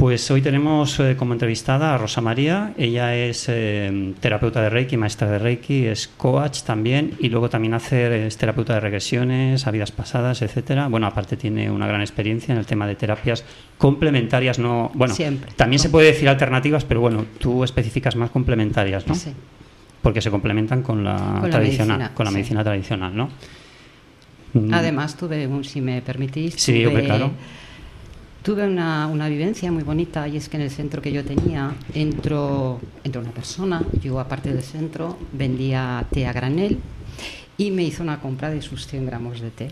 Pues hoy tenemos eh, como entrevistada a Rosa María. Ella es eh, terapeuta de Reiki, maestra de Reiki, es coach también y luego también hace es terapeuta de regresiones a vidas pasadas, etcétera. Bueno, aparte tiene una gran experiencia en el tema de terapias complementarias, no, bueno, Siempre. también se puede decir alternativas, pero bueno, tú especificas más complementarias, ¿no? Sí. Porque se complementan con la, Con la tradicional, medicina, con la sí. medicina tradicional, ¿no? Además, tuve, un, si me permitís, Sí, tuve, claro. Tuve una, una vivencia muy bonita y es que en el centro que yo tenía entró, entró una persona, yo aparte del centro vendía té a granel y me hizo una compra de sus 100 gramos de té.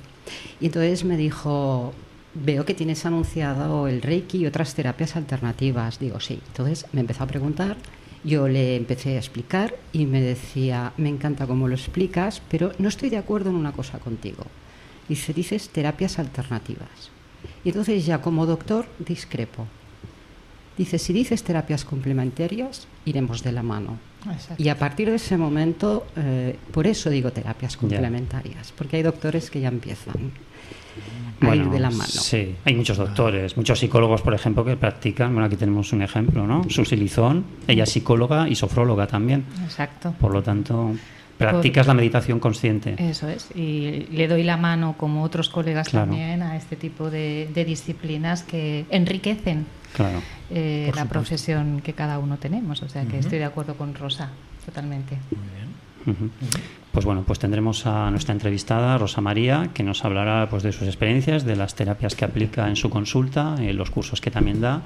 Y entonces me dijo, veo que tienes anunciado el Reiki y otras terapias alternativas. Digo, sí. Entonces me empezó a preguntar, yo le empecé a explicar y me decía, me encanta cómo lo explicas, pero no estoy de acuerdo en una cosa contigo. Dice, dices terapias alternativas. Y entonces ya como doctor discrepo. Dice, si dices terapias complementarias, iremos de la mano. Exacto. Y a partir de ese momento, eh, por eso digo terapias complementarias, porque hay doctores que ya empiezan a ir de la mano. Sí, hay muchos doctores, muchos psicólogos, por ejemplo, que practican. Bueno, aquí tenemos un ejemplo, ¿no? Susi Lizón, ella es psicóloga y sofróloga también. Exacto. Por lo tanto, practicas la meditación consciente. Eso es. Y le doy la mano, como otros colegas Claro. también, a este tipo de, de disciplinas que enriquecen Claro. eh, la supuesto. profesión que cada uno tenemos. O sea que estoy de acuerdo con Rosa, totalmente. Muy bien. Pues bueno, pues tendremos a nuestra entrevistada, Rosa María, que nos hablará pues, de sus experiencias, de las terapias que aplica en su consulta, en los cursos que también da.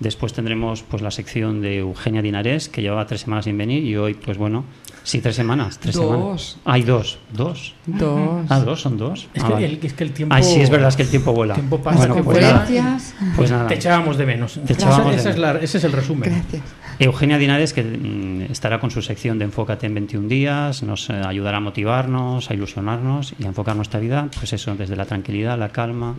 Después tendremos pues la sección de Eugenia Dinares, que llevaba tres semanas sin venir, y hoy, pues bueno, sí, tres semanas. Tres Dos. semanas. Hay dos, dos. Dos. Ah, dos, son dos. Es, Ah, que vale. el, es que el tiempo. Ay, sí, es verdad, es que el tiempo vuela. el tiempo pasa, Bueno, que pues nada. Pues nada. Te echábamos de menos. Te echábamos de Esa es la- ese es el resumen. Gracias. Eugenia Dinares, que mm, estará con su sección de Enfócate en 21 días, nos eh, ayudará a motivarnos, a ilusionarnos y a enfocar nuestra vida, pues eso, desde la tranquilidad, la calma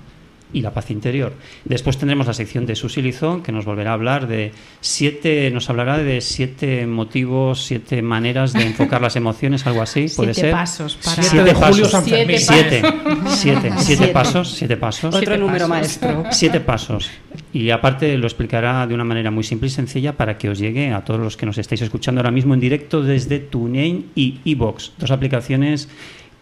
y la paz interior. Después tendremos la sección de Susi Lizón, que nos volverá a hablar de siete, nos hablará de siete motivos, siete maneras de enfocar las emociones, algo así, puede Siete ser. pasos para... Siete Siete de Julio pasos. San Fermín. Siete Siete, siete, siete Siete. pasos, siete pasos. Otro Siete número pasos. maestro. Siete pasos. Y aparte lo explicará de una manera muy simple y sencilla para que os llegue a todos los que nos estáis escuchando ahora mismo en directo desde TuneIn y iBox, dos aplicaciones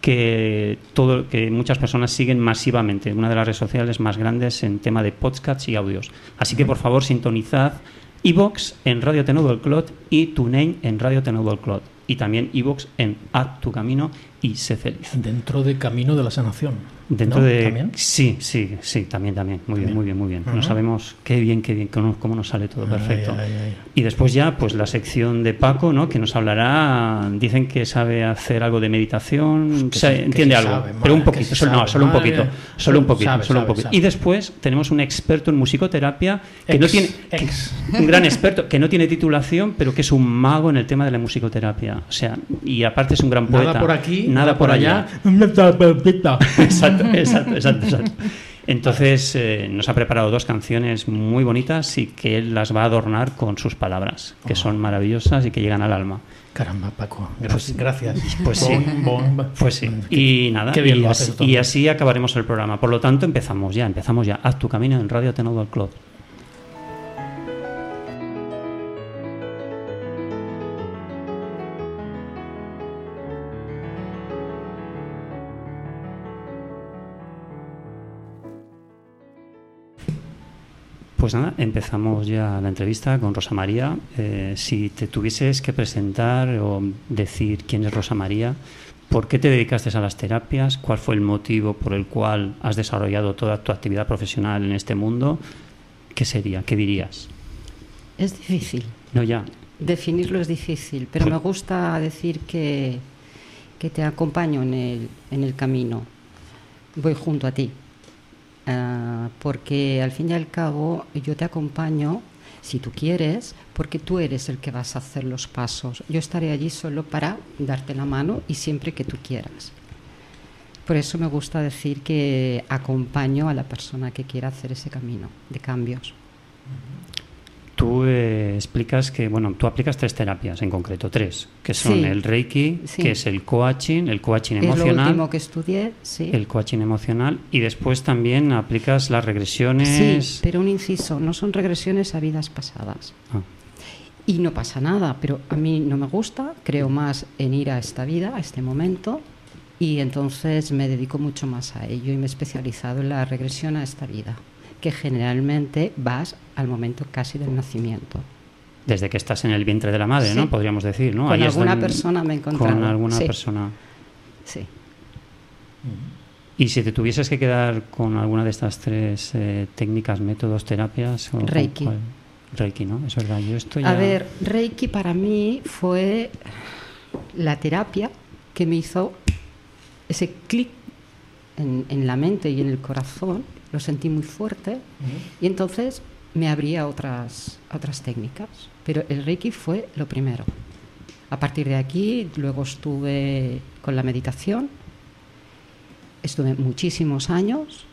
que todo que muchas personas siguen masivamente, una de las redes sociales más grandes en tema de podcasts y audios. Así que por favor sintonizad iBox en Radio Tenudo Clot y TuneIn en Radio Tenudo Clot y también iBox en Haz tu camino y sé feliz. Dentro de Camino de la Sanación. Dentro ¿no? de ¿También? sí, sí, sí, también, también, muy bien, muy bien, muy bien. No sabemos qué bien, qué bien, cómo, cómo nos sale todo perfecto. ay, ay. Y después ya, pues la sección de Paco, ¿no? Que nos hablará. Dicen que sabe hacer algo de meditación, se- que entiende algo, sabe, pero un poquito, solo, no, solo un poquito, solo un poquito, Sabe, solo un poquito. Y después tenemos un experto en musicoterapia que no Ex, tiene, que- ex. un gran experto que no tiene titulación, pero que es un mago en el tema de la musicoterapia. O sea, y aparte es un gran poeta. Nada por aquí, nada, por allá. Exacto, exacto, exacto, exacto. Entonces eh, nos ha preparado dos canciones muy bonitas y que él las va a adornar con sus palabras, que son maravillosas y que llegan al alma. Caramba, Paco. Gracias. gracias. pues sí. Bon, bon. Pues sí. Y nada, Qué bien y, lo así, haces todo. y así acabaremos el programa. Por lo tanto, empezamos ya, empezamos ya. Haz tu camino en Radio Ateneo del Club. Pues nada, empezamos ya la entrevista con Rosa María. Eh, si te tuvieses que presentar o decir quién es Rosa María, ¿por qué te dedicaste a las terapias? ¿Cuál fue el motivo por el cual has desarrollado toda tu actividad profesional en este mundo? ¿Qué sería? ¿Qué dirías? Es difícil. No, ya. Definirlo es difícil, pero me gusta decir que, que te acompaño en el, en el camino. Voy junto a ti. Ah, porque al fin y al cabo yo te acompaño si tú quieres, porque tú eres el que vas a hacer los pasos. Yo estaré allí solo para darte la mano y siempre que tú quieras. Por eso me gusta decir que acompaño a la persona que quiera hacer ese camino de cambios. Tú eh, explicas que, bueno, tú aplicas tres terapias en concreto, tres, que son Sí. el Reiki, Sí. que es el coaching, el coaching Es lo emocional, último que estudié, sí. el coaching emocional, y después también aplicas las regresiones. Sí, pero un inciso, no son regresiones a vidas pasadas. Ah, Y no pasa nada, pero a mí no me gusta, creo más en ir a esta vida, a este momento, y entonces me dedico mucho más a ello y me he especializado en la regresión a esta vida, que generalmente vas al momento casi del nacimiento. desde que estás en el vientre de la madre, Sí. ¿no? Podríamos decir, ¿no? Con Ahí alguna persona me he Con encontrado, alguna sí. persona. Sí. Y si te tuvieses que quedar con alguna de estas tres eh, técnicas, métodos, terapias... o con Reiki. cuál? Reiki, ¿no? Es verdad, yo estoy A ver, Reiki para mí fue la terapia que me hizo ese clic en, en la mente y en el corazón, lo sentí muy fuerte y entonces me abría otras, otras técnicas. Pero el Reiki fue lo primero. A partir de aquí, luego estuve con la meditación, estuve muchísimos años,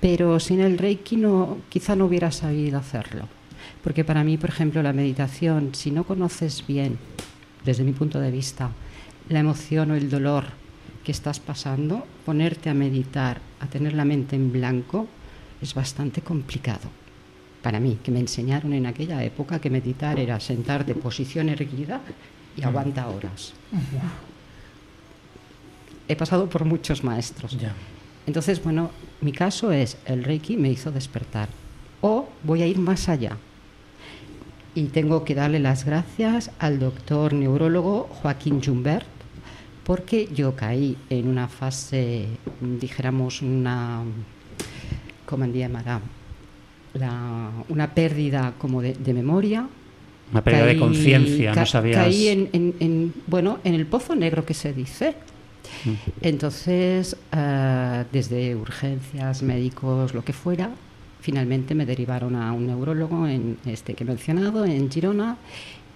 pero sin el Reiki no, quizá no hubiera sabido hacerlo. Porque para mí, por ejemplo, la meditación, si no conoces bien, desde mi punto de vista, la emoción o el dolor que estás pasando, ponerte a meditar, a tener la mente en blanco, es bastante complicado. Para mí, que me enseñaron en aquella época que meditar era sentarte posición erguida y aguanta horas. He pasado por muchos maestros. Entonces, bueno, mi caso es el Reiki me hizo despertar. O voy a ir más allá. Y tengo que darle las gracias al doctor neurólogo Joaquín Jumbert, porque yo caí en una fase, dijéramos, una. ¿Cómo llamará? La- una pérdida como de, de memoria. Una pérdida de conciencia, ca- no sabías... Caí en, en- en, bueno, en el pozo negro que se dice. Mm. Entonces, ah, desde urgencias, médicos, lo que fuera, finalmente me derivaron a un neurólogo en este que he mencionado, en Girona,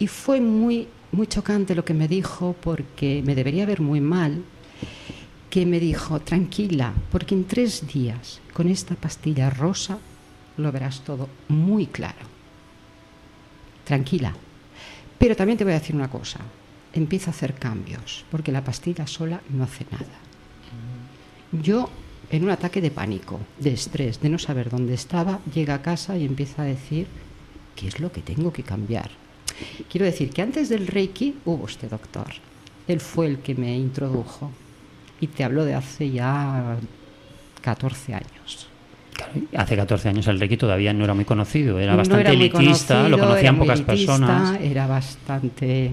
y fue muy, muy chocante lo que me dijo porque me debería ver muy mal, que me dijo, tranquila, porque en tres días con esta pastilla rosa lo verás todo muy claro. Tranquila. Pero también te voy a decir una cosa, empieza a hacer cambios, porque la pastilla sola no hace nada. Yo, en un ataque de pánico, de estrés, de no saber dónde estaba, llega a casa y empieza a decir, ¿qué es lo que tengo que cambiar? Quiero decir que antes del Reiki hubo este doctor. Él fue el que me introdujo. Y te hablo de hace ya 14 años. Claro, hace 14 años el Reiki todavía no era muy conocido, era No bastante muy elitista, conocido, lo era conocían pocas elitista, personas. Era bastante...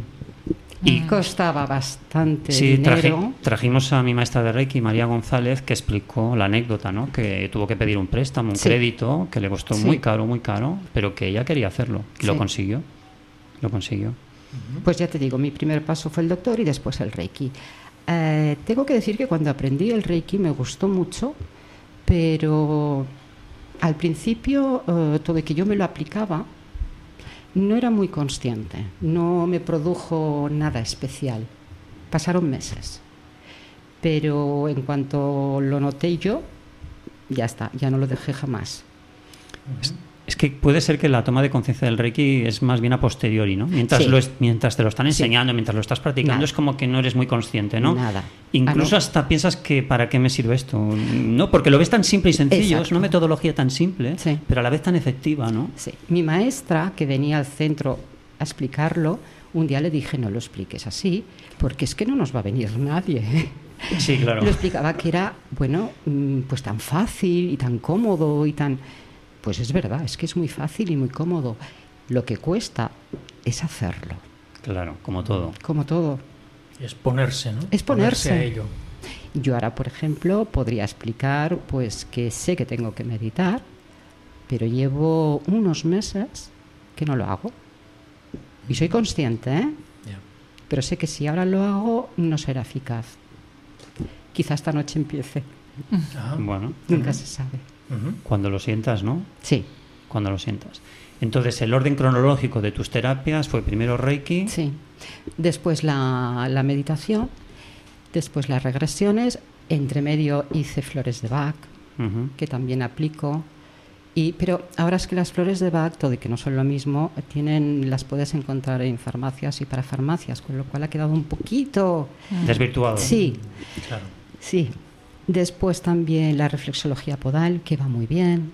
Y- costaba bastante Sí, traje- dinero. trajimos a mi maestra de Reiki, María González, que explicó la anécdota, ¿no? Que tuvo que pedir un préstamo, un Sí. crédito, que le costó Sí. muy caro, muy caro, pero que ella quería hacerlo. Y lo consiguió. Lo consiguió. Pues ya te digo, mi primer paso fue el doctor y después el Reiki. Eh, tengo que decir que cuando aprendí el Reiki me gustó mucho, pero al principio eh, todo que yo me lo aplicaba no era muy consciente, no me produjo nada especial. Pasaron meses, pero en cuanto lo noté yo, ya está, ya no lo dejé jamás. Es que puede ser que la toma de conciencia del Reiki es más bien a posteriori, ¿no? Mientras, Sí. lo es- mientras te lo están Sí. enseñando, mientras lo estás practicando, Nada. es como que no eres muy consciente, ¿no? Nada. Incluso Ah, hasta piensas que ¿para qué me sirve esto? No, porque lo ves tan simple y sencillo, es una metodología tan simple, Sí. pero a la vez tan efectiva, ¿no? Sí. Mi maestra, que venía al centro a explicarlo, un día le dije, no lo expliques así, porque es que no nos va a venir nadie. Sí, claro. Lo explicaba que era, bueno, mm, pues tan fácil y tan cómodo y tan... Pues es verdad, es que es muy fácil y muy cómodo. Lo que cuesta es hacerlo, Claro, como todo. como todo. Es ponerse, ¿no? Es ponerse. a ello. Yo ahora, por ejemplo, podría explicar pues que sé que tengo que meditar, pero llevo unos meses que no lo hago. Y soy consciente, ¿eh? Ya. Pero sé que si ahora lo hago no será eficaz. Quizá esta noche empiece, Ah, Bueno, nunca se sabe. Cuando lo sientas, ¿no? Sí. Cuando lo sientas. Entonces, el orden cronológico de tus terapias fue primero Reiki. Sí. Después la, la meditación, después las regresiones, entre medio hice flores de Bach, que también aplico. Y, pero ahora es que las flores de Bach, todo y que no son lo mismo, tienen, las puedes encontrar en farmacias y para farmacias, con lo cual ha quedado un poquito... Desvirtuado. Sí, Claro. sí. Después también la reflexología podal, que va muy bien.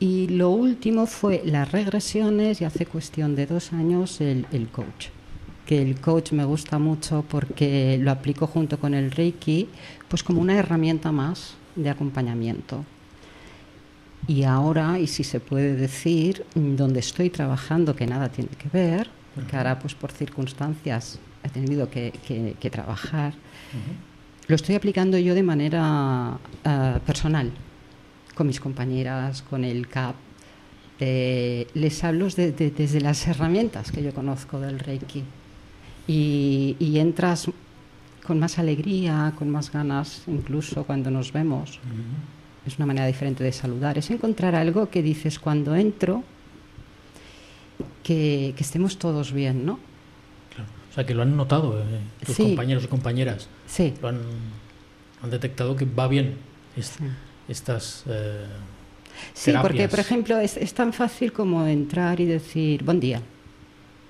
Y lo último fue las regresiones y hace cuestión de dos años el, el coach. Que el coach me gusta mucho porque lo aplico junto con el Reiki, pues como una herramienta más de acompañamiento. Y ahora, y si se puede decir, donde estoy trabajando, que nada tiene que ver, porque ahora pues por circunstancias he tenido que, que- que trabajar, lo estoy aplicando yo de manera ah, personal, con mis compañeras, con el CAP. Eh, les hablo de- de- desde las herramientas que yo conozco del Reiki. Y, y entras con más alegría, con más ganas, incluso cuando nos vemos. Es una manera diferente de saludar. Es encontrar algo que dices cuando entro, que, que estemos todos bien, ¿no? O sea, que lo han notado eh, tus Sí. compañeros y compañeras. Sí. Lo han, han detectado que va bien Sí. estas... eh, Sí, porque por ejemplo es, es tan fácil como entrar y decir buen día.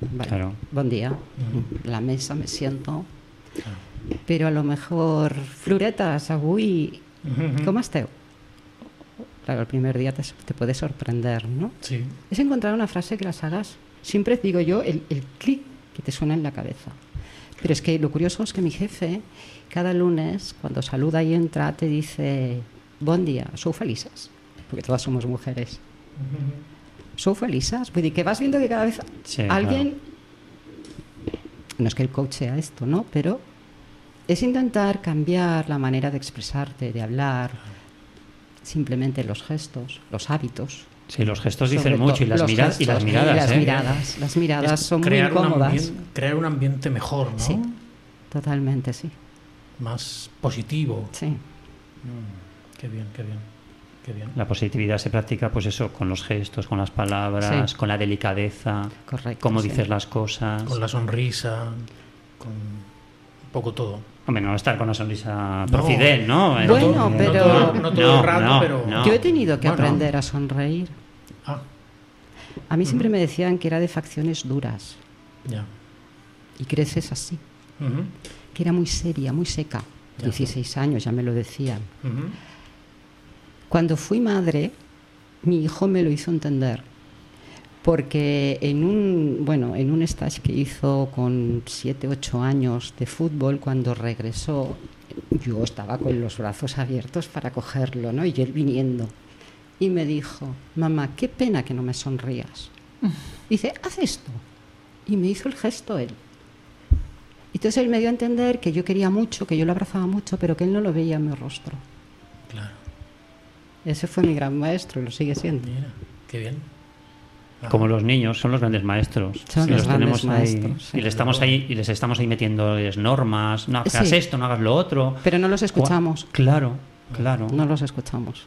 Vale, Claro. Buen día. Ujú. La mesa me siento. claro. Pero a lo mejor floretas, avui, Ujú. ¿cómo esteu? Claro, el primer día te, te puede sorprender, ¿no? Sí. Es encontrar una frase que las hagas. Siempre digo yo el, el clic que te suena en la cabeza. Pero es que lo curioso es que mi jefe, cada lunes, cuando saluda y entra, te dice, buen día, sou felices. Porque todas somos mujeres. ¿Sou felices? Vull dir que vas viendo que cada vez Sí, alguien... No es que el coach sea esto, ¿no? Pero es intentar cambiar la manera de expresarte, de hablar, simplemente los gestos, los hábitos. Sí, los gestos Sobre dicen mucho y las, los miradas y las miradas. las ¿eh? miradas, las miradas Es son muy crear un incómodas. crear un ambiente mejor, ¿no? Sí, totalmente, sí. Más positivo. sí. Mm, qué bien, qué bien. Qué bien. La positividad se practica, pues eso, con los gestos, con las palabras, Sí. con la delicadeza, Correcto, cómo sí. dices las cosas. Con la sonrisa, con poco todo. Hombre, no estar con una sonrisa No. Bueno, todo- pero- No todo, no todo el rato, no, pero... no. Yo he tenido que Bueno. aprender a sonreír. Ah, A mí siempre me decían que era de facciones duras ya. y creces así, que era muy seria, muy seca. Ya. 16 años, ya me lo decían. Cuando fui madre, mi hijo me lo hizo entender. Porque en un, bueno, en un stage que hizo con 7, 8 años de fútbol, cuando regresó, yo estaba con los brazos abiertos para cogerlo, ¿no? Y él viniendo. Y me dijo, mamá, qué pena que no me sonrías. Dice, haz esto. Y me hizo el gesto él. Entonces él me dio a entender que yo quería mucho, que yo lo abrazaba mucho, pero que él no lo veía en mi rostro. Claro. Ese fue mi gran maestro y lo sigue siendo. Mira, qué bien. Como los niños, son los grandes maestros. Son Y los grandes tenemos ahí, maestros, sí. y, les estamos ahí, y les estamos ahí metiéndoles normas. No hagas Sí. esto, no hagas lo otro. Pero no los escuchamos. Claro, claro. No los escuchamos.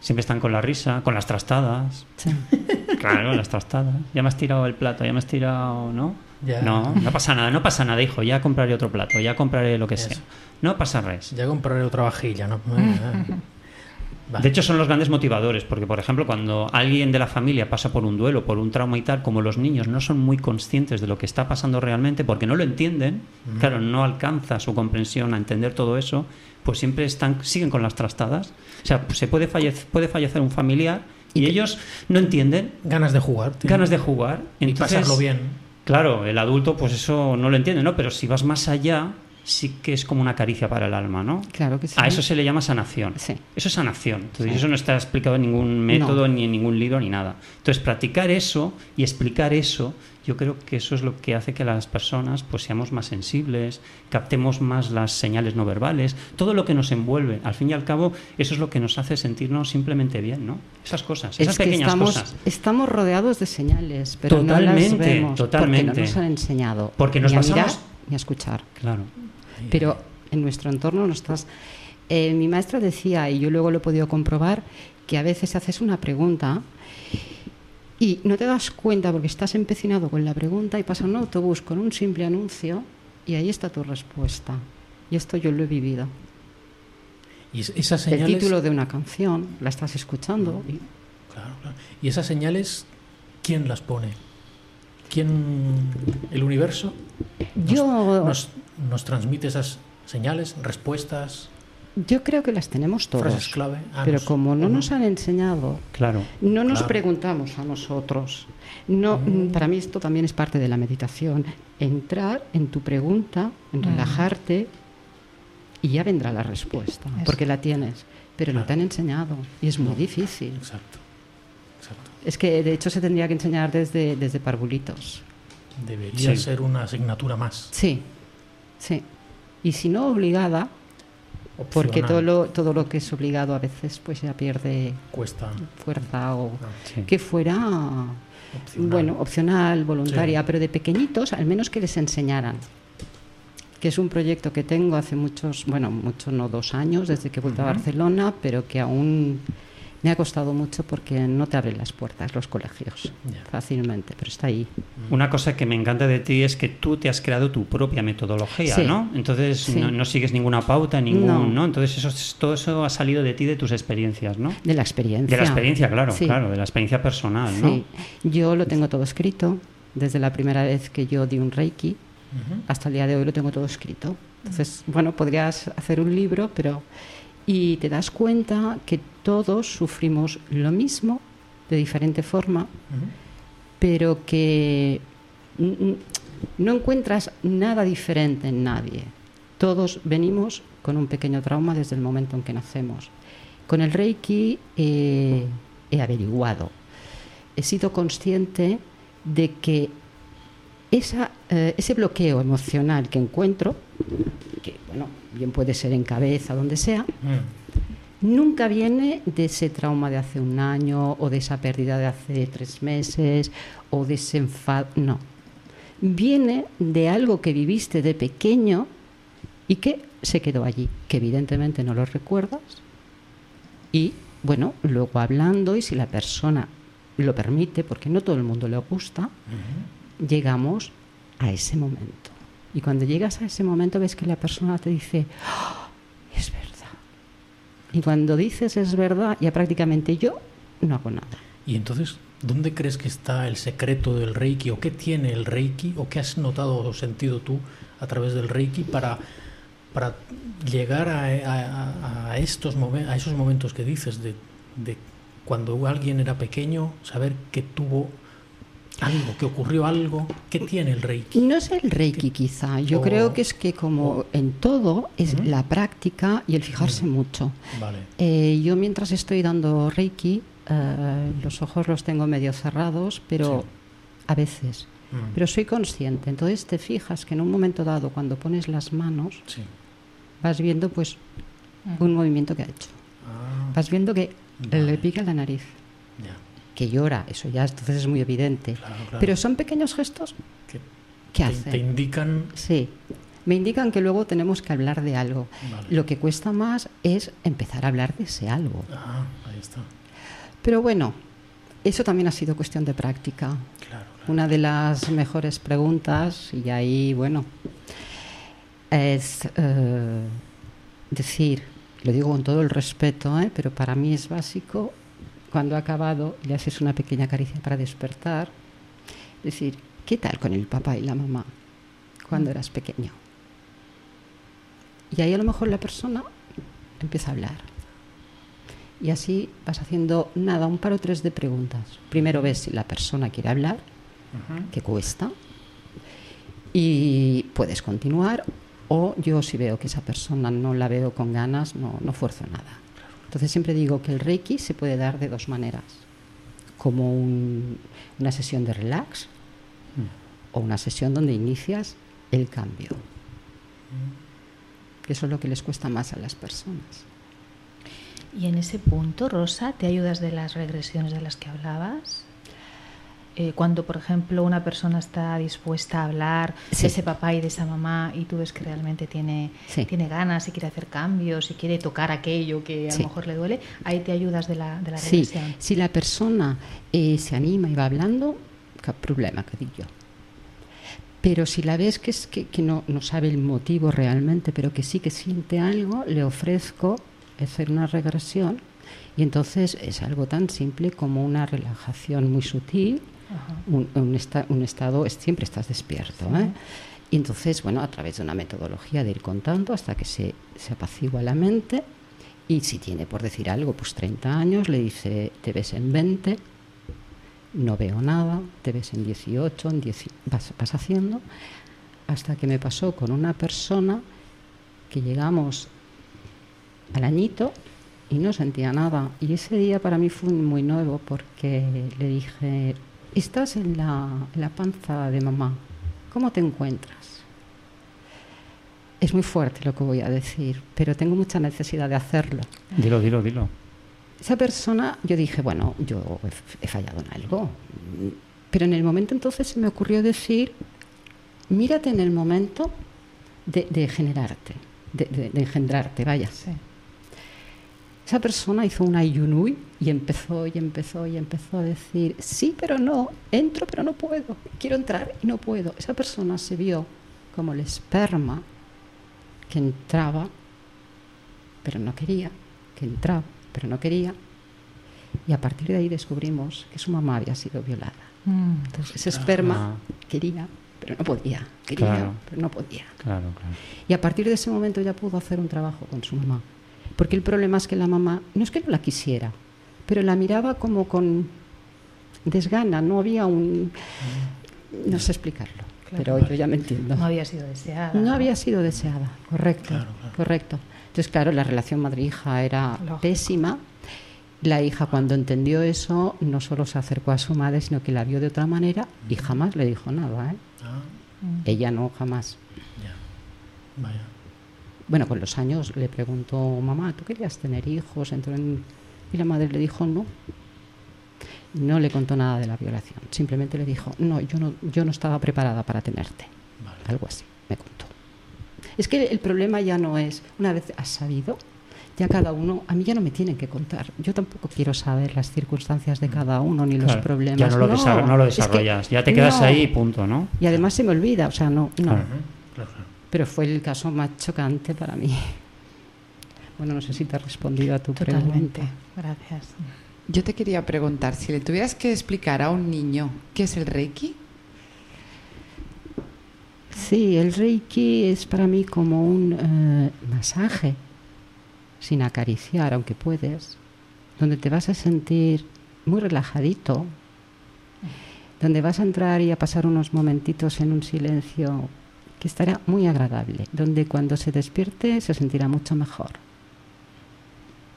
Siempre están con la risa, con las trastadas. Sí. Claro, las trastadas. Ya me has tirado el plato, ya me has tirado, ¿no? Ya. No, no pasa nada, no pasa nada, hijo. Ya compraré otro plato, ya compraré lo que Eso. sea. No pasa res. Ya compraré otra vajilla, ¿no? Vale. De hecho, son los grandes motivadores, porque, por ejemplo, cuando alguien de la familia pasa por un duelo, por un trauma y tal, como los niños no son muy conscientes de lo que está pasando realmente, porque no lo entienden, claro, no alcanza su comprensión a entender todo eso, pues siempre están, siguen con las trastadas. O sea, se puede, falle- puede fallecer un familiar y, ellos no entienden, ganas de jugar. tío. ganas de jugar. y Entonces, pasarlo bien. Claro, el adulto, pues eso no lo entiende, ¿no? Pero si vas más allá, sí que es como una caricia para el alma, ¿no? Claro que sí. A eso se le llama sanación. Sí. Eso es sanación. Entonces, Sí. eso no está explicado en ningún método, No. ni en ningún libro, ni nada. Entonces, practicar eso y explicar eso, yo creo que eso es lo que hace que las personas pues seamos más sensibles, captemos más las señales no verbales, todo lo que nos envuelve. Al fin y al cabo, eso es lo que nos hace sentirnos simplemente bien, ¿no? Esas cosas, esas es que pequeñas estamos, cosas. estamos rodeados de señales, pero no las vemos totalmente. porque no nos han enseñado Porque nos ni a basamos- mirar ni a escuchar. Claro. Pero en nuestro entorno nos estás Eh, mi maestra decía, y yo luego lo he podido comprobar, que a veces haces una pregunta y no te das cuenta porque estás empecinado con la pregunta y pasa un autobús con un simple anuncio y ahí está tu respuesta. Y esto yo lo he vivido. Y es- esas El señales... título de una canción, la estás escuchando. Claro, claro. ¿Y esas señales, quién las pone? ¿Quién, el universo? Nos, Yo, nos, nos transmite esas señales, respuestas, yo creo que las tenemos frases todos. clave? Ah, Pero nos- como no ¿o nos han enseñado Claro. No nos Claro. preguntamos a nosotros. No, Mm. Para mí esto también es parte de la meditación. Entrar en tu pregunta, en Mm. relajarte y ya vendrá la respuesta, Eso. porque la tienes. Pero no te han enseñado y es muy No. difícil. Exacto. Es que de hecho se tendría que enseñar desde, desde parvulitos. Debería Sí. ser una asignatura más. Sí, sí. Y si no obligada, porque todo lo, todo lo que es obligado a veces pues ya pierde Cuesta. fuerza o Sí. que fuera opcional. Bueno, opcional, voluntaria, Sí. pero de pequeñitos, al menos que les enseñaran. Que es un proyecto que tengo hace muchos, bueno, mucho no dos años, desde que he vuelto a. Barcelona, pero que aún me ha costado mucho porque no te abren las puertas los colegios fácilmente, pero está ahí. Una cosa que me encanta de ti es que tú te has creado tu propia metodología, Sí. ¿no? Entonces Sí. no, no sigues ninguna pauta, ningún, No. no. Entonces eso, es- todo eso ha salido de ti, de tus experiencias, ¿no? De la experiencia. De la experiencia, claro, Sí. claro, de la experiencia personal, ¿no? Sí, yo lo tengo todo escrito, desde la primera vez que yo di un Reiki hasta el día de hoy lo tengo todo escrito. Entonces, bueno, podrías hacer un libro, pero... Y te das cuenta que todos sufrimos lo mismo, de diferente forma, pero que no encuentras nada diferente en nadie. Todos venimos con un pequeño trauma desde el momento en que nacemos. Con el Reiki eh, he averiguado, he sido consciente de que esa, eh, ese bloqueo emocional que encuentro, que bueno, bien puede ser en cabeza, donde sea, Mm. Nunca viene de ese trauma de hace un año o de esa pérdida de hace tres meses o de ese enfado. No. Viene de algo que viviste de pequeño y que se quedó allí, que evidentemente no lo recuerdas. Y bueno, luego hablando y si la persona lo permite, porque no todo el mundo le gusta, llegamos a ese momento. Y cuando llegas a ese momento ves que la persona te dice, "Ah, es verdad. Y cuando dices es verdad, ya prácticamente yo no hago nada. Y entonces, ¿dónde crees que está el secreto del Reiki? ¿O qué tiene el Reiki? ¿O qué has notado o sentido tú a través del Reiki para, para llegar a, a- a a esos momentos que dices de, de cuando alguien era pequeño, saber que tuvo algo, que ocurrió algo? ¿Qué tiene el Reiki? No es el reiki quizá, yo O- creo que es que como en todo es Ujú. la práctica y el fijarse mucho. Vale. Eh, yo mientras estoy dando reiki, eh, los ojos los tengo medio cerrados, pero Sí. a veces. Mm. Pero soy consciente, entonces te fijas que en un momento dado, cuando pones las manos, Sí. vas viendo pues un movimiento que ha hecho. Ah, Vas viendo que Vale. le pica la nariz, ya. Que llora, eso ya entonces es muy evidente. Claro, claro. Pero son pequeños gestos que hacen. te indican. Sí, me indican que luego tenemos que hablar de algo. Vale. Lo que cuesta más es empezar a hablar de ese algo. Ah, ahí está. Pero bueno, eso también ha sido cuestión de práctica. Claro, claro. Una de las mejores preguntas, y ahí, bueno, es eh, decir, lo digo con todo el respeto, ¿eh? pero para mí es básico, cuando ha acabado, le haces una pequeña caricia para despertar, decir, ¿qué tal con el papá y la mamá cuando eras pequeño? Y ahí a lo mejor la persona empieza a hablar. Y así vas haciendo nada, un par o tres de preguntas. Primero ves si la persona quiere hablar, que cuesta, y puedes continuar, o yo si veo que esa persona no la veo con ganas, no, no fuerzo nada. Entonces siempre digo que el Reiki se puede dar de dos maneras, como un- una sesión de relax o una sesión donde inicias el cambio. Que eso es lo que les cuesta más a las personas. Y en ese punto, Rosa, ¿te ayudas de las regresiones de las que hablabas? Eh, cuando, por ejemplo, una persona está dispuesta a hablar Sí. de ese papá y de esa mamá y tú ves que realmente tiene, Sí. tiene ganas y quiere hacer cambios y quiere tocar aquello que a Sí. lo mejor le duele, ahí te ayudas de la, de la si la persona eh, se anima y va hablando, qué problema, que digo yo. Pero si la ves que, es, que, que no, no sabe el motivo realmente, pero que sí que siente algo, le ofrezco hacer una regresión y entonces es algo tan simple como una relajación muy sutil. Un, un esta- un estado, es- siempre estás despierto. Sí. ¿eh? Y entonces, bueno, a través de una metodología de ir contando hasta que se, se apacigua la mente y si tiene, por decir algo, pues 30 años, le dice, te ves en 20, no veo nada, te ves en 18, en 10, vas, vas haciendo, hasta que me pasó con una persona que llegamos al añito y no sentía nada. Y ese día para mí fue muy nuevo porque le dije, estás en la, en la panza de mamá, ¿cómo te encuentras? Es muy fuerte lo que voy a decir, pero tengo mucha necesidad de hacerlo. Dilo, dilo, dilo. Esa persona, yo dije, bueno, yo he, he fallado en algo. Pero en el momento entonces se me ocurrió decir, mírate en el momento de, de generarte, de, de- de engendrarte, vaya. Sí. Esa persona hizo una yunui y empezó y empezó y empezó a decir, sí, pero no, entro, pero no puedo, quiero entrar y no puedo. Esa persona se vio como el esperma que entraba, pero no quería, que entraba, pero no quería. Y a partir de ahí descubrimos que su mamá había sido violada. Mm. Entonces ese esperma Ah. quería, pero no podía, quería, Claro. pero no podía. Claro, claro. Y a partir de ese momento ya pudo hacer un trabajo con su mamá. Porque el problema es que la mamá, no es que no la quisiera, pero la miraba como con desgana, no había un... No sé explicarlo, Claro. pero yo ya me entiendo. No había sido deseada. No había sido deseada, correcto, Claro, claro. correcto. Entonces, claro, la relación madre-hija era Lógico. pésima. La hija cuando entendió eso no solo se acercó a su madre, sino que la vio de otra manera y jamás le dijo nada. ¿eh? Ah, Mm. Ella no, jamás. ya. Vaya. Bueno, con los años le preguntó, mamá, ¿tú querías tener hijos? Entró en- Y la madre le dijo, no. No le contó nada de la violación. Simplemente le dijo, no, yo no, yo no estaba preparada para tenerte. Vale. Algo así, me contó. Es que el problema ya no es, una vez has sabido, ya cada uno, a mí ya no me tienen que contar. Yo tampoco quiero saber las circunstancias de cada uno ni los problemas. Ya no lo, desa- no lo es que- desarrollas, ya te quedas no. ahí y punto, ¿no? Y además se me olvida, o sea, no, no. Claro, claro. Pero fue el caso más chocante para mí. Bueno, no sé si te he respondido a tu Totalmente. pregunta. Gracias. Yo te quería preguntar, si le tuvieras que explicar a un niño qué es el Reiki, Sí, el Reiki es para mí como un eh, masaje, sin acariciar, aunque puedes, donde te vas a sentir muy relajadito, donde vas a entrar y a pasar unos momentitos en un silencio que estará muy agradable, donde cuando se despierte se sentirá mucho mejor.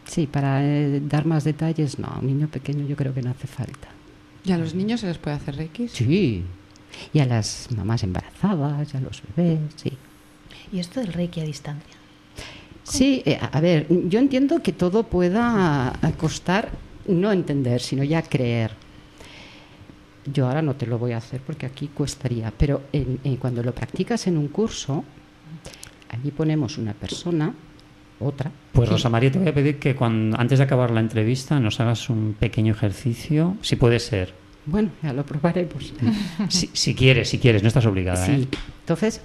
Sí, para eh, dar más detalles, no, a un niño pequeño yo creo que no hace falta. ¿y a los niños se les puede hacer Reiki? Sí, y a las mamás embarazadas, y a los bebés, sí. ¿Y esto del Reiki a distancia? Sí, eh, a ver, yo entiendo que todo pueda costar no entender, sino ya creer. Yo ahora no te lo voy a hacer porque aquí cuestaría, pero en- en cuando lo practicas en un curso, allí ponemos una persona, otra. Pues Rosa María, te voy a pedir que cuando, antes de acabar la entrevista nos hagas un pequeño ejercicio, si puede ser. Bueno, ya lo probaremos. Si, si quieres, si quieres, no estás obligada. Sí, ¿eh? entonces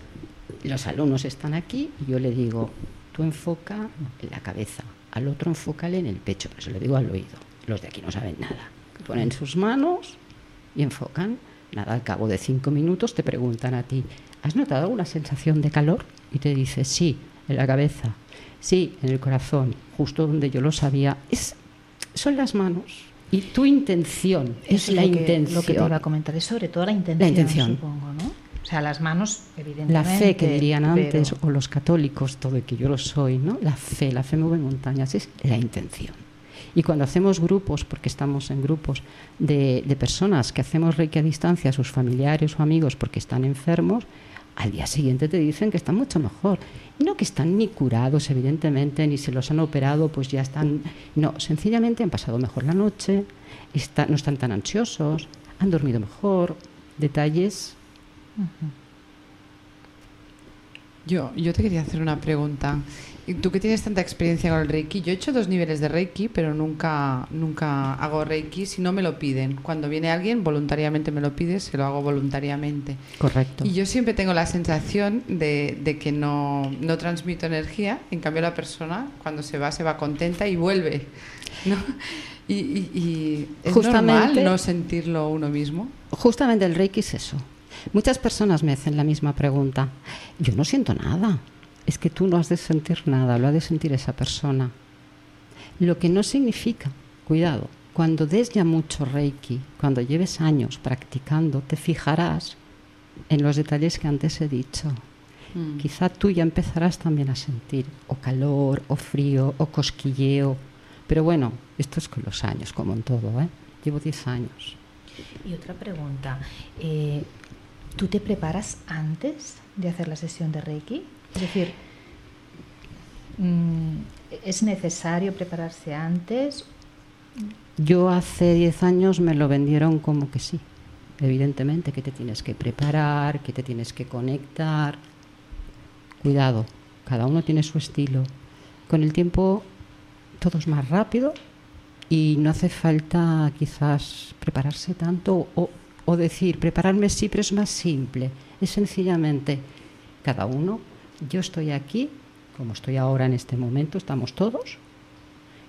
los alumnos están aquí y yo le digo, tú enfoca en la cabeza, al otro enfócale en el pecho, pero se lo digo al oído. Los de aquí no saben nada. Ponen sus manos y enfocan. Nada, al cabo de cinco minutos te preguntan a ti, ¿has notado alguna sensación de calor? Y te dice, sí, en la cabeza, sí, en el corazón, justo donde yo lo sabía. Es, son las manos. Y tu intención es la lo que- intención. Lo que te iba a comentar es sobre todo la intención, intención. supongo, ¿no? O sea, las manos, evidentemente. La fe que dirían antes, pero- o los católicos, todo y que yo lo soy, ¿no? La fe, la fe mueve montañas, es la intención. Y cuando hacemos grupos, porque estamos en grupos de, personas que hacemos reiki a distancia, sus familiares o amigos porque están enfermos, al día siguiente te dicen que están mucho mejor. No que están ni curados, evidentemente, ni se los han operado, pues ya están. No, sencillamente han pasado mejor la noche, no están tan ansiosos, han dormido mejor, detalles. Yo, yo te quería hacer una pregunta. Tú que tienes tanta experiencia con el Reiki, yo he hecho dos niveles de Reiki, pero nunca, nunca hago Reiki si no me lo piden. Cuando viene alguien, voluntariamente me lo pide, se lo hago voluntariamente. Correcto. Y yo siempre tengo la sensación de, de que no, no transmito energía, en cambio la persona cuando se va se va contenta y vuelve. ¿no? Y, y- y es Justamente- normal no sentirlo uno mismo. Justamente el Reiki es eso. Muchas personas me hacen la misma pregunta. Yo no siento nada. Es que tú no has de sentir nada, lo ha de sentir esa persona. Lo que no significa, cuidado, cuando des ya mucho Reiki, cuando lleves años practicando, te fijarás en los detalles que antes he dicho. Quizá tú ya empezarás también a sentir o calor, o frío, o cosquilleo. Pero bueno, esto es con los años, como en todo. ¿eh? Llevo 10 años. Y otra pregunta, eh, ¿tú te preparas antes de hacer la sesión de Reiki? Es decir, mm, ¿es necesario prepararse antes? Yo hace 10 años me lo vendieron como que sí. Evidentemente que te tienes que preparar, que te tienes que conectar. Cuidado, cada uno tiene su estilo. Con el tiempo todo es más rápido y no hace falta quizás prepararse tanto o, o decir, prepararme sí, pero es más simple. Es sencillamente cada uno, yo estoy aquí, como estoy ahora en este momento, estamos todos,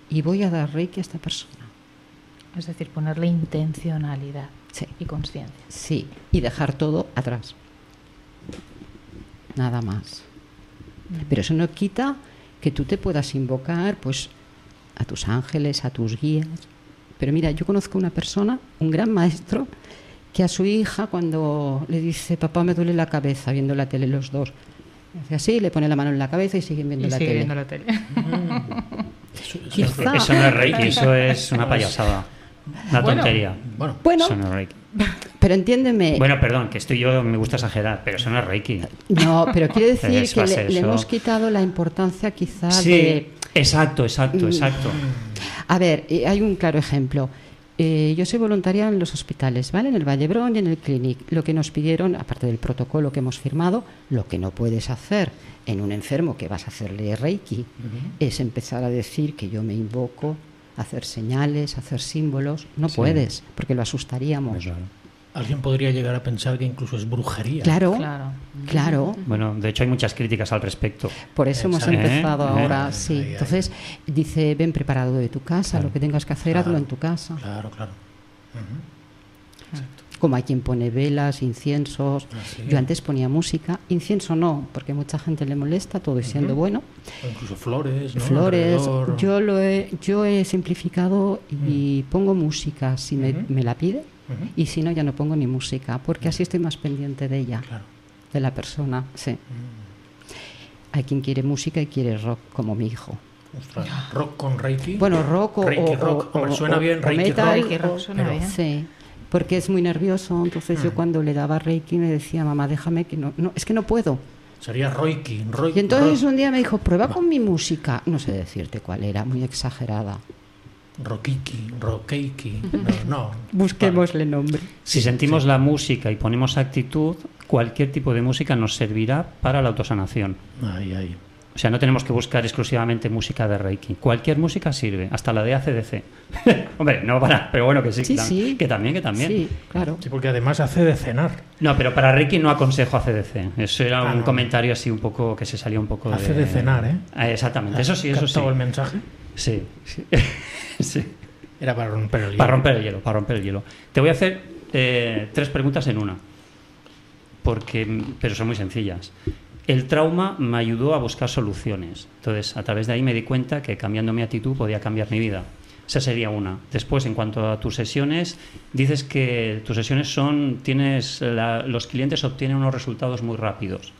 y voy a dar reiki a esta persona. Es decir, ponerle intencionalidad Sí. y conciencia. Sí, y dejar todo atrás. Nada más. Pero eso no quita que tú te puedas invocar pues a tus ángeles, a tus guías. Pero mira, yo conozco una persona, un gran maestro, que a su hija cuando le dice, papá me duele la cabeza viendo la tele los dos, hace así, le pone la mano en la cabeza y siguen viendo Y la sigue tele. viendo la tele. Quizá- Eso no es Reiki, eso es una payasada. Una Bueno. tontería. Bueno, Bueno, Eso no es Reiki. pero entiéndeme, Bueno, perdón, que estoy yo, me gusta exagerar, pero eso no es Reiki. no, pero quiere decir que le, le hemos quitado la importancia quizá Sí, de... exacto, exacto, exacto. A ver, hay un claro ejemplo. Eh, yo soy voluntaria en los hospitales, ¿vale? En el Vallebrón y en el Clinic. Lo que nos pidieron, aparte del protocolo que hemos firmado, lo que no puedes hacer en un enfermo que vas a hacerle Reiki es empezar a decir que yo me invoco, hacer señales, hacer símbolos. No Sí. puedes, porque lo asustaríamos. Claro. Alguien podría llegar a pensar que incluso es brujería. Claro, Claro. claro. Bueno, de hecho hay muchas críticas al respecto. Por eso hemos empezado Eh, ahora, eh, sí. ahí, ahí. Entonces, dice, ven preparado de tu casa, Claro. lo que tengas que hacer, Claro. hazlo en tu casa. Claro, claro. Como hay quien pone velas, inciensos. Ah, sí. Yo antes ponía música, incienso no, porque mucha gente le molesta, todo y siendo bueno. O incluso flores, ¿no? Flores, Alrededor. yo lo he, yo he simplificado y pongo música si me la pide Ujú. y si no ya no pongo ni música, porque así estoy más pendiente de ella, Claro. de la persona. Sí. Hay quien quiere música y quiere rock, como mi hijo. Ostras, rock con Reiki. Bueno, rock o, Reiki o- rock. o- Hombre, suena o- bien o Reiki metal, rock. Reiki rock o- suena pero- bien. Sí, porque es muy nervioso. Entonces yo Mm. cuando le daba Reiki me decía, mamá, déjame que no, no es que no puedo. Sería Reiki. Reiki Y entonces rock, un día me dijo, prueba con mi música. No sé decirte cuál era, muy exagerada. Rockiki, Rockeiki. No, no. Busquémosle nombre. Si sentimos la música y ponemos actitud, cualquier tipo de música nos servirá para la autosanación. Vale. Ahí, ahí. O sea, no tenemos que buscar exclusivamente música de Reiki. Cualquier música sirve, hasta la de ACDC. Hombre, no para, pero bueno que sí, Sí, que tam- sí. que también, que también. Sí, claro. Sí, porque además hace de cenar. No, pero para Reiki no aconsejo ACDC. Eso era Ah, un no. comentario así un poco que se salía un poco Hace de cenar, ¿eh? Ah, exactamente, eso sí, eso sí. ¿Captado el mensaje? Sí, sí. Sí. Era para romper el hielo. Para romper el hielo, para romper el hielo. Te voy a hacer eh, tres preguntas en una, porque, pero son muy sencillas. El trauma me ayudó a buscar soluciones. Entonces, a través de ahí me di cuenta que cambiando mi actitud podía cambiar mi vida. Esa sería una. Después, en cuanto a tus sesiones, dices que tus sesiones son, tienes, la- los clientes obtienen unos resultados muy rápidos,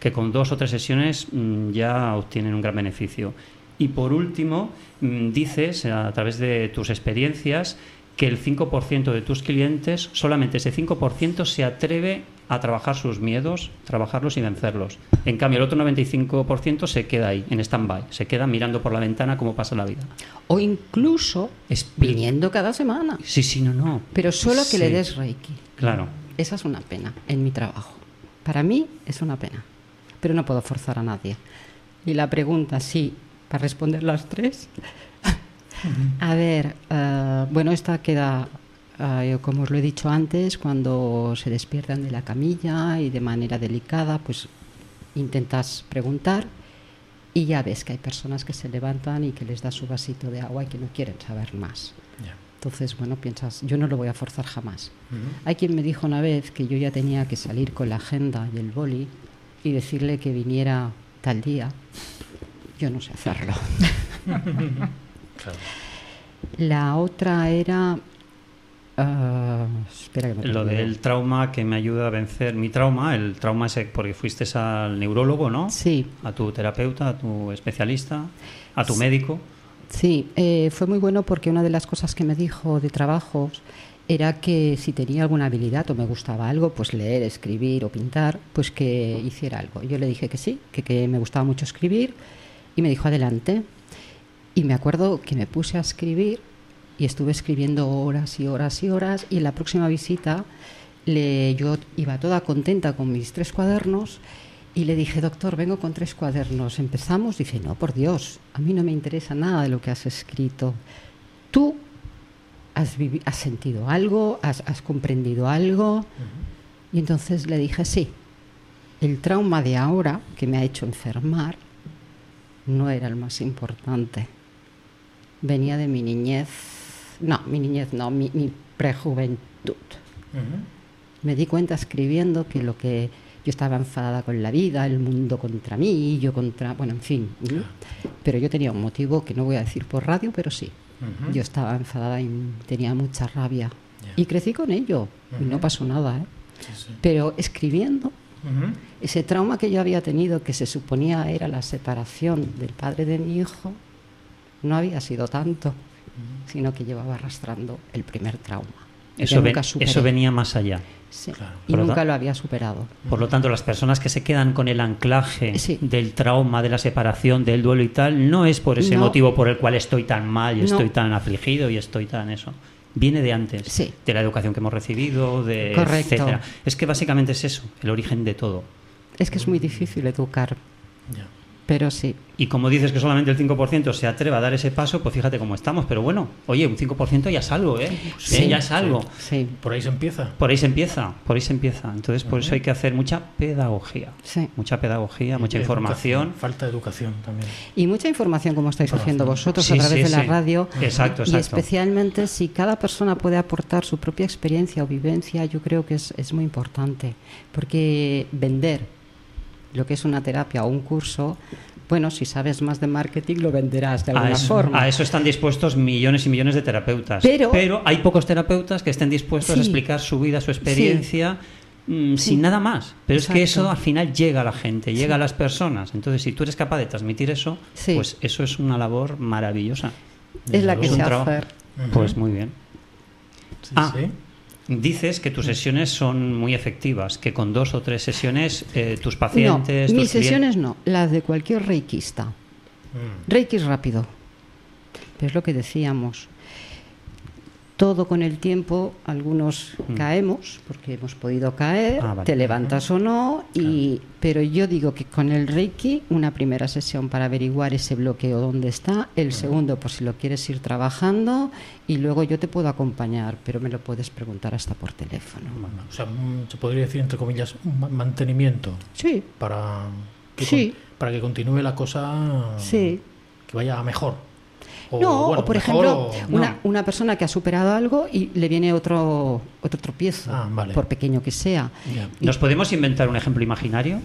que con dos o tres sesiones mm, ya obtienen un gran beneficio. Y por último, mm, dices a través de tus experiencias que el 5% de tus clientes, solamente ese 5% se atreve a trabajar sus miedos, trabajarlos y vencerlos. En cambio, el otro 95% se queda ahí, en stand-by, se queda mirando por la ventana cómo pasa la vida. O incluso Es- viniendo cada semana. Sí, sí, no, no. Pero solo que le des Reiki. Claro. Esa es una pena en mi trabajo. Para mí es una pena. Pero no puedo forzar a nadie. Y la pregunta, sí, para responder las tres. a ver, eh, bueno, esta queda, eh, como os lo he dicho antes, cuando se despiertan de la camilla y de manera delicada, pues intentas preguntar y ya ves que hay personas que se levantan y que les das su vasito de agua y que no quieren saber más. Entonces, bueno, piensas, yo no lo voy a forzar jamás. Hay quien me dijo una vez que yo ya tenía que salir con la agenda y el boli y decirle que viniera tal día. Yo no sé hacerlo. Claro. La otra era... ah, espera que me Lo del trauma que me ayuda a vencer mi trauma, el trauma ese porque fuiste al neurólogo, ¿no? Sí, A tu terapeuta, a tu especialista, a tu médico. sí. eh, fue muy bueno porque una de las cosas que me dijo de trabajos era que si tenía alguna habilidad o me gustaba algo, pues leer, escribir o pintar, pues que hiciera algo. Yo le dije que sí, que, que me gustaba mucho escribir y me dijo adelante. Y me acuerdo que me puse a escribir y estuve escribiendo horas y horas y horas y en la próxima visita le, yo iba toda contenta con mis tres cuadernos y le dije, doctor, vengo con tres cuadernos. Empezamos, dice, no, por Dios, a mí no me interesa nada de lo que has escrito. Tú has, has sentido algo, has, has comprendido algo. Y entonces le dije, sí, el trauma de ahora que me ha hecho enfermar no era el más importante. Venía de mi niñez, no, mi niñez no, mi, mi prejuventud. Me di cuenta escribiendo que lo que yo estaba enfadada con la vida, el mundo contra mí, yo contra, bueno, en fin. Pero yo tenía un motivo que no voy a decir por radio, pero sí. Yo estaba enfadada y tenía mucha rabia. Y crecí con ello. Y no pasó nada, ¿eh? Sí, sí. Pero escribiendo, ese trauma que yo había tenido, que se suponía era la separación del padre de mi hijo, no había sido tanto, sino que llevaba arrastrando el primer trauma. Eso, ven- eso venía más allá. Sí, Claro. Y lo nunca ta- lo había superado. Por lo tanto, las personas que se quedan con el anclaje Sí. del trauma, de la separación, del duelo y tal, no es por ese No. motivo por el cual estoy tan mal y No. estoy tan afligido y estoy tan eso. Viene de antes, Sí. de la educación que hemos recibido, de Correcto. etcétera. Es que básicamente es eso, el origen de todo. Es que es muy difícil educar, Ya. Pero sí. Y como dices que solamente el 5% se atreve a dar ese paso, pues fíjate cómo estamos. Pero bueno, oye, un 5% ya es algo, ¿eh? Sí. Eh, ya es algo. Sí, Por ahí se empieza. Por ahí se empieza, por ahí se empieza. Entonces, por eso hay que hacer mucha pedagogía. sí. Mucha pedagogía, mucha Y información. educación, Falta de educación también. Y mucha información como estáis haciendo vosotros Sí, a través sí, de la radio. Exacto, Y exacto. especialmente si cada persona puede aportar su propia experiencia o vivencia, yo creo que es, es muy importante. Porque vender lo que es una terapia o un curso, bueno, si sabes más de marketing lo venderás de A alguna eso, forma. a eso están dispuestos millones y millones de terapeutas. Pero- hay pocos terapeutas que estén dispuestos a explicar su vida, su experiencia, mm, sin nada más. Pero es que eso al final llega a la gente, llega a las personas. Entonces, si tú eres capaz de transmitir eso, Sí. pues eso es una labor maravillosa. es la que se hace. Pues muy bien. Sí, Ah, sí. Dices que tus sesiones son muy efectivas, que con dos o tres sesiones eh, tus No, pacientes... tus mis clientes- sesiones no, las de cualquier reikista. Mm. Reiki es rápido. Pero es lo que decíamos. Todo con el tiempo, algunos Mm. caemos, porque hemos podido caer, Ah, vale. te levantas o no, y, pero yo digo que con el Reiki, una primera sesión para averiguar ese bloqueo dónde está, el segundo por si lo quieres ir trabajando, y luego yo te puedo acompañar, pero me lo puedes preguntar hasta por teléfono. O sea, mm, se podría decir, entre comillas, un ma- mantenimiento Sí, para que, Sí. para que continúe la cosa, sí. que vaya a mejor. O, no, bueno, o por mejor ejemplo, o- una, no. una persona que ha superado algo y le viene otro, otro tropiezo, Ah, vale. por pequeño que sea. ¿Nos podemos inventar un ejemplo imaginario?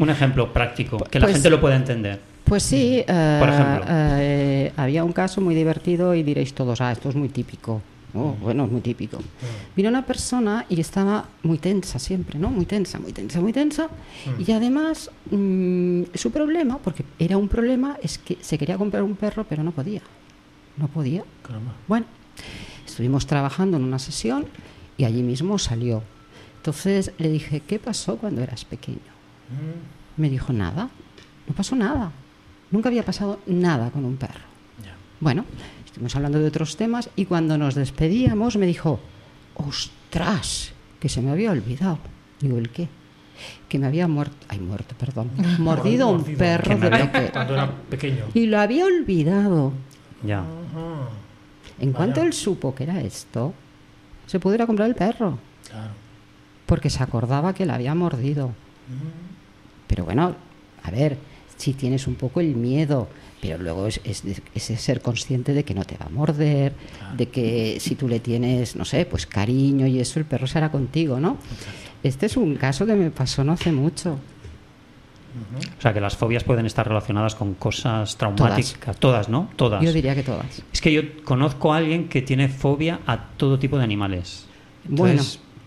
Un ejemplo práctico, que la Pues- gente lo pueda entender. Pues sí, eh, Por ejemplo. eh, había un caso muy divertido y diréis todos, ah, esto es muy típico. Oh, bueno, es muy típico. Vino una persona y estaba muy tensa siempre, ¿no? Muy tensa, muy tensa, muy tensa. Y además, mm, su problema, porque era un problema, es que se quería comprar un perro, pero no podía. No podía. Caramba. Bueno, estuvimos trabajando en una sesión y allí mismo salió. Entonces le dije, ¿qué pasó cuando eras pequeño? Me dijo, nada, no pasó nada. Nunca había pasado nada con un perro. Bueno, estuvimos hablando de otros temas y cuando nos despedíamos me dijo, ostras, que se me había olvidado. Digo, ¿el qué? Que me había muerto, ay, muerto, perdón, mordido un Mordido. perro Que de había-. Cuando era pequeño. Y lo había olvidado. Ya. En Vaya. cuanto él supo que era esto, se pudo ir a comprar el perro, Claro. porque se acordaba que la había mordido. Pero bueno, a ver, si tienes un poco el miedo, pero luego es, es ser consciente de que no te va a morder, de que si tú le tienes, no sé, pues cariño y eso, el perro será contigo, ¿no? Este es un caso que me pasó no hace mucho. O sea, que las fobias pueden estar relacionadas con cosas traumáticas. Todas, ¿no? Todas. Yo diría que todas. Es que yo conozco a alguien que tiene fobia a todo tipo de animales. Bueno,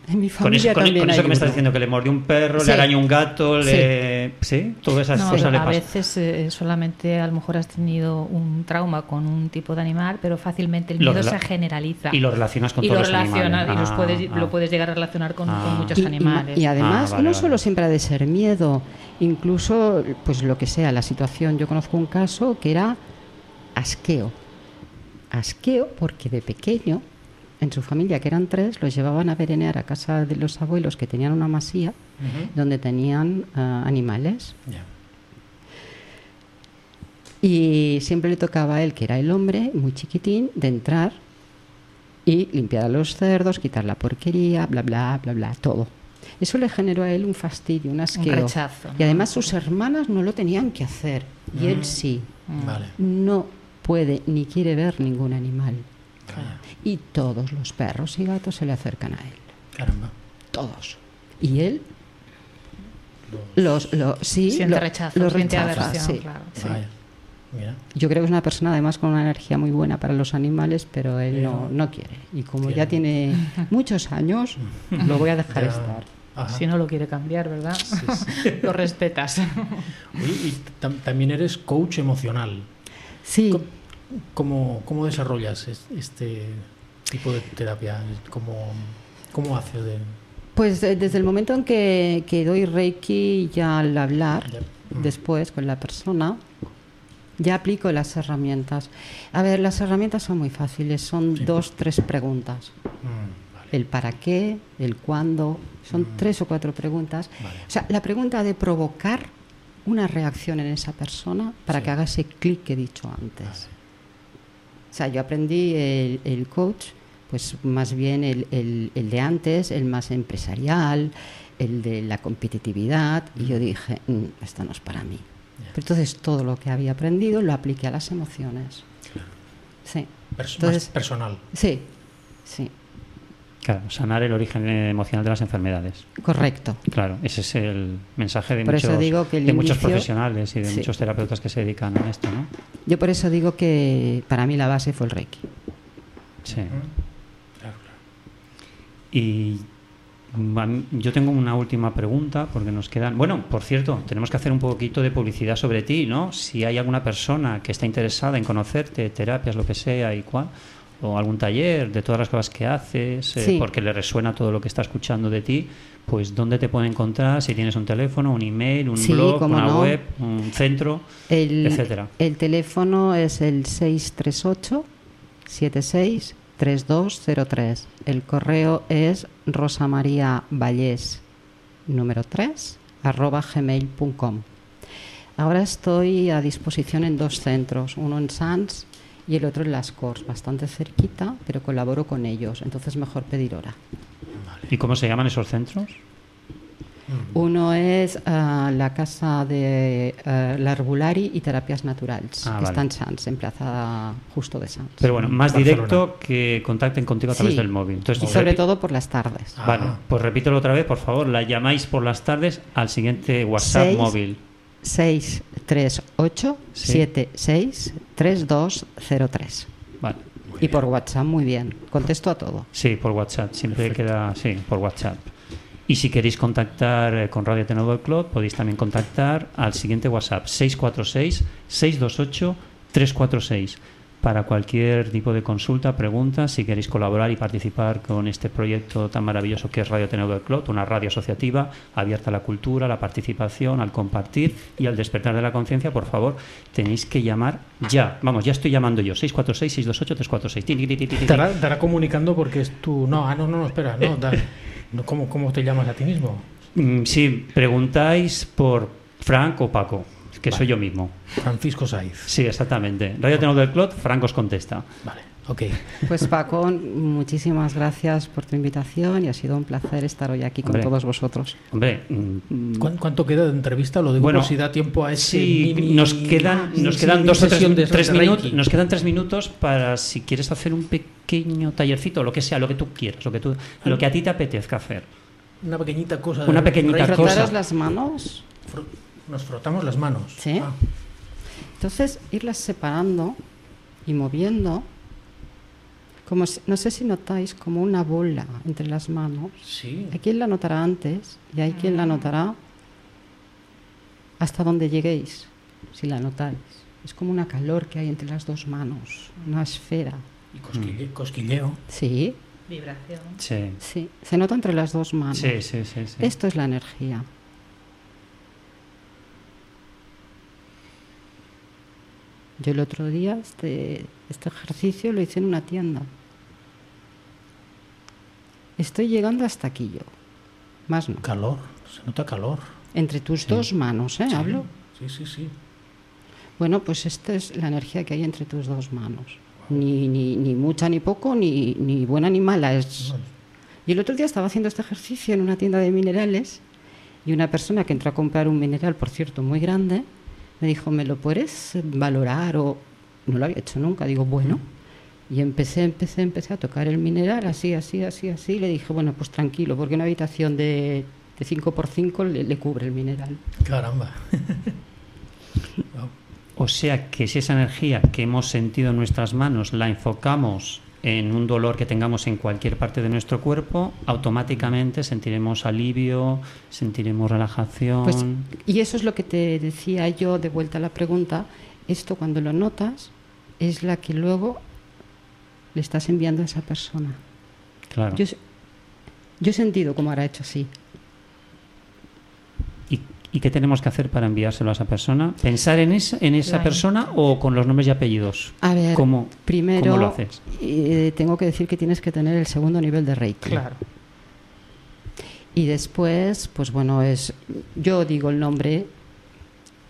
en mi con eso, con- también con eso hay que me estás diciendo, que le mordió un perro, Sí. le arañó un gato, Sí. le... ¿Sí? Todas esas No, cosas le a pasan. veces eh, solamente a lo mejor has tenido un trauma con un tipo de animal, pero fácilmente el miedo se generaliza. Y lo relacionas con y todos lo los animales. y los Ah, puedes, ah. lo puedes llegar a relacionar con, con Ah. muchos Y- animales. Y, además, Ah, vale, no vale. solo siempre ha de ser miedo, incluso, pues lo que sea, la situación. Yo conozco un caso que era asqueo. Asqueo porque de pequeño, en su familia, que eran tres, los llevaban a verenear a casa de los abuelos que tenían una masía donde tenían ah, animales. Y siempre le tocaba a él, que era el hombre, muy chiquitín, de entrar y limpiar a los cerdos, quitar la porquería, bla, bla, bla, bla, todo. Eso le generó a él un fastidio, un asqueo. rechazo, Y además sus hermanas no lo tenían que hacer. Y él sí. Vale. No puede ni quiere ver ningún animal. Y todos los perros y gatos se le acercan a él. Caramba. Todos. Y él los, lo- sí, Siente lo- rechazo, los siente rechaza, aversión, sí. claro. Vaya. Mira. Yo creo que es una persona además con una energía muy buena para los animales, pero él no, no quiere. Y como ya tiene muchos años, lo voy a dejar Ya. estar. Ajá. Si no lo quiere cambiar, ¿verdad? lo respetas. Oye, y tam- también eres coach emocional. Sí, Co- ¿Cómo, cómo desarrollas es- este tipo de terapia? ¿Cómo, cómo haces de...? pues eh, desde el momento en que, que doy Reiki, ya al hablar. Mm. después con la persona, ya aplico las herramientas. A ver, las herramientas son muy fáciles, son Sí. dos, tres preguntas. Mm, vale. El para qué, el cuándo, son tres o cuatro preguntas. Vale. O sea, la pregunta de provocar una reacción en esa persona para Sí. que haga ese clic que he dicho antes. O sea, yo aprendí el, el coach, pues más bien el, el- el de antes, el más empresarial, el de la competitividad, y yo dije, "Mm, esto no es para mí. Pero entonces todo lo que había aprendido lo apliqué a las emociones. Sí, Pers- Entonces- más personal. sí, sí, Claro, sanar el origen emocional de las enfermedades. correcto. Claro, ese es el mensaje de, Por muchos, digo que el de muchos inicio- profesionales y de Sí. muchos terapeutas que se dedican a esto, ¿no? Yo por eso digo que para mí la base fue el Reiki. Sí. Claro, claro. Y mm, yo tengo una última pregunta porque nos quedan. Bueno, por cierto, tenemos que hacer un poquito de publicidad sobre ti, ¿no? Si hay alguna persona que está interesada en conocerte, terapias, lo que sea y cuál, o algún taller de todas las cosas que haces, eh, Sí. porque le resuena todo lo que está escuchando de ti, pues ¿dónde te puede encontrar? Si tienes un teléfono, un email, un Sí, blog, una no. web, un centro, El, etcétera. el teléfono es el 638 76 3203. El correo es rosamariavallés número 3 arroba gmail.com. Ahora estoy a disposición en dos centros, uno en Sans y el otro en Las Corts, bastante cerquita, pero colaboro con ellos, entonces mejor pedir hora. ¿Y cómo se llaman esos centros? Uno es ah, la casa de ah, la Herbulari y Terapias Naturales, Ah, que vale. está en Sans, en plaza justo de Sans. Pero bueno, más Barcelona. directo que contacten contigo a través Sí. del móvil. Entonces, Y sobre todo por las tardes. Ah. Vale, pues repítelo otra vez, por favor. La llamáis por las tardes al siguiente WhatsApp móvil. 638 Sí. 76 3203. Vale. Y por WhatsApp muy bien, contesto a todo. Sí, por WhatsApp. Siempre queda, sí, por WhatsApp. Y si queréis contactar eh, con Radio Tenedor Club, podéis también contactar al siguiente WhatsApp, 646-628-346. Para cualquier tipo de consulta, pregunta, si queréis colaborar y participar con este proyecto tan maravilloso que es Radio Teneu del Clot, una radio asociativa abierta a la cultura, a la participación, al compartir y al despertar de la conciencia, por favor, tenéis que llamar ya. Vamos, ya estoy llamando yo, 646-628-346. Estará, estará comunicando porque es tu... No, ah, no, no, no, espera, no, da- ¿cómo, ¿cómo te llamas a ti mismo? Mm, Sí, preguntáis por Frank o Paco, que soy yo mismo. Francisco Saiz. Sí, exactamente. Radio Teneu del Clot, Frank os contesta. Vale, ok. Pues Paco, muchísimas gracias por tu invitación y ha sido un placer estar hoy aquí con Hombre. todos vosotros. Hombre, mm, ¿Cuán- ¿Cuánto queda de entrevista? Lo digo Bueno, por si da tiempo a ese Sí, mini- nos quedan, nos mini quedan dos o tres, de tres minutos. Nos quedan tres minutos para si quieres hacer un pequeño tallercito, lo que sea, lo que tú quieras, lo que tú, lo que a ti te apetezca hacer. Una pequeñita cosa. Una pequeñita cosa. Las manos, Nos frotamos las manos. Sí. Ah, entonces irlas separando y moviendo, como si- no sé si notáis como una bola entre las manos. sí. Hay quien la notará antes y hay quien la notará hasta donde lleguéis, si la notáis. Es como una calor que hay entre las dos manos, una esfera. Y cosquille- cosquilleo. Sí, Vibración. Sí, sí, se nota entre las dos manos. sí, sí, sí. sí. Esto es la energía. Yo el otro día este, este ejercicio lo hice en una tienda. Estoy llegando hasta aquí yo. Más no. Calor. Se nota calor. Entre tus dos manos, ¿eh? Sí, Hablo. Sí, sí, sí. Bueno, pues esta es la energía que hay entre tus dos manos. Ni, ni, ni mucha ni poco, ni, ni buena ni mala. Es... Y el otro día estaba haciendo este ejercicio en una tienda de minerales y una persona que entró a comprar un mineral, por cierto, muy grande, me dijo, ¿me lo puedes valorar? O no lo había hecho nunca. Digo, bueno. Y empecé, empecé, empecé a tocar el mineral, así, así, así, así. Y le dije, bueno, pues tranquilo, porque una habitación de, de 5x5 le, le cubre el mineral. Caramba. O sea que si esa energía que hemos sentido en nuestras manos la enfocamos en un dolor que tengamos en cualquier parte de nuestro cuerpo, automáticamente sentiremos alivio, sentiremos relajación. Pues, y eso es lo que te decía yo de vuelta a la pregunta. Esto cuando lo notas es la que luego le estás enviando a esa persona. claro. Yo, he- yo he sentido como ahora hecho así. ¿Y, qué tenemos que hacer para enviárselo a esa persona? ¿Pensar en esa, en esa persona o con los nombres y apellidos? A ver, ¿Cómo, primero cómo lo haces? eh, tengo que decir que tienes que tener el segundo nivel de Reiki. Claro. Y después, pues bueno, es yo digo el nombre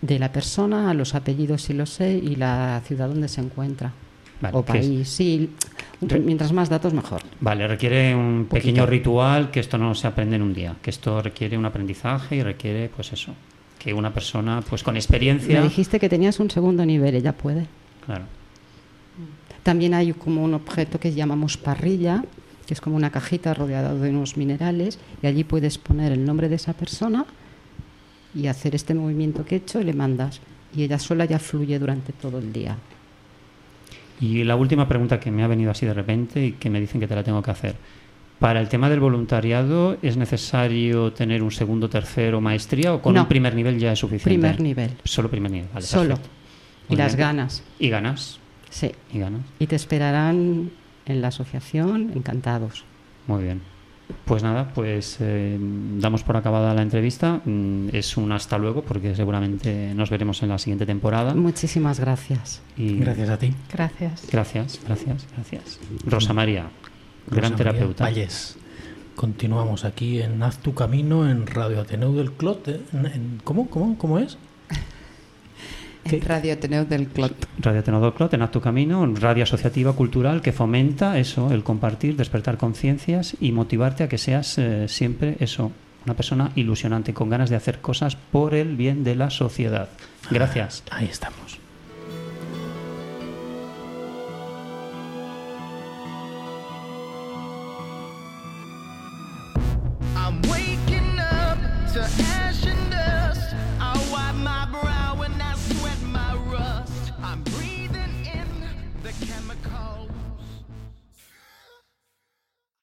de la persona, los apellidos si lo sé y la ciudad donde se encuentra. Vale, o que es- país, sí. Mientras más datos, mejor. Vale, requiere un Poquito. pequeño ritual que esto no se aprende en un día, que esto requiere un aprendizaje y requiere, pues eso, que una persona, pues con experiencia, Me dijiste que tenías un segundo nivel, ella puede. claro, También hay como un objeto que llamamos parrilla, que es como una cajita rodeada de unos minerales, y allí puedes poner el nombre de esa persona y hacer este movimiento que he hecho y le mandas. Y ella sola ya fluye durante todo el día. Y la última pregunta que me ha venido así de repente y que me dicen que te la tengo que hacer. Para el tema del voluntariado, ¿es necesario tener un segundo, tercero maestría o con No. un primer nivel ya es suficiente? Primer nivel. Solo primer nivel, vale. Solo. perfecto. Y Muy las bien. ganas. Y ganas. Sí. Y ganas. Y te esperarán en la asociación encantados. Muy bien. Pues nada, pues eh, damos por acabada la entrevista. Mm, Es un hasta luego porque seguramente nos veremos en la siguiente temporada. Muchísimas gracias. Y Gracias a ti. Gracias. Gracias, gracias, gracias. Rosa María, gran María terapeuta. Valles. Continuamos aquí en Haz tu camino en Radio Ateneu del Clot. eh, ¿Cómo, cómo, cómo es? ¿Qué? En Radio Ateneo del Clot. Radio Tenedor Clot, en Haz tu camino, radio asociativa cultural que fomenta eso, el compartir, despertar conciencias y motivarte a que seas eh, siempre eso, una persona ilusionante, con ganas de hacer cosas por el bien de la sociedad. Gracias. Ahí estamos.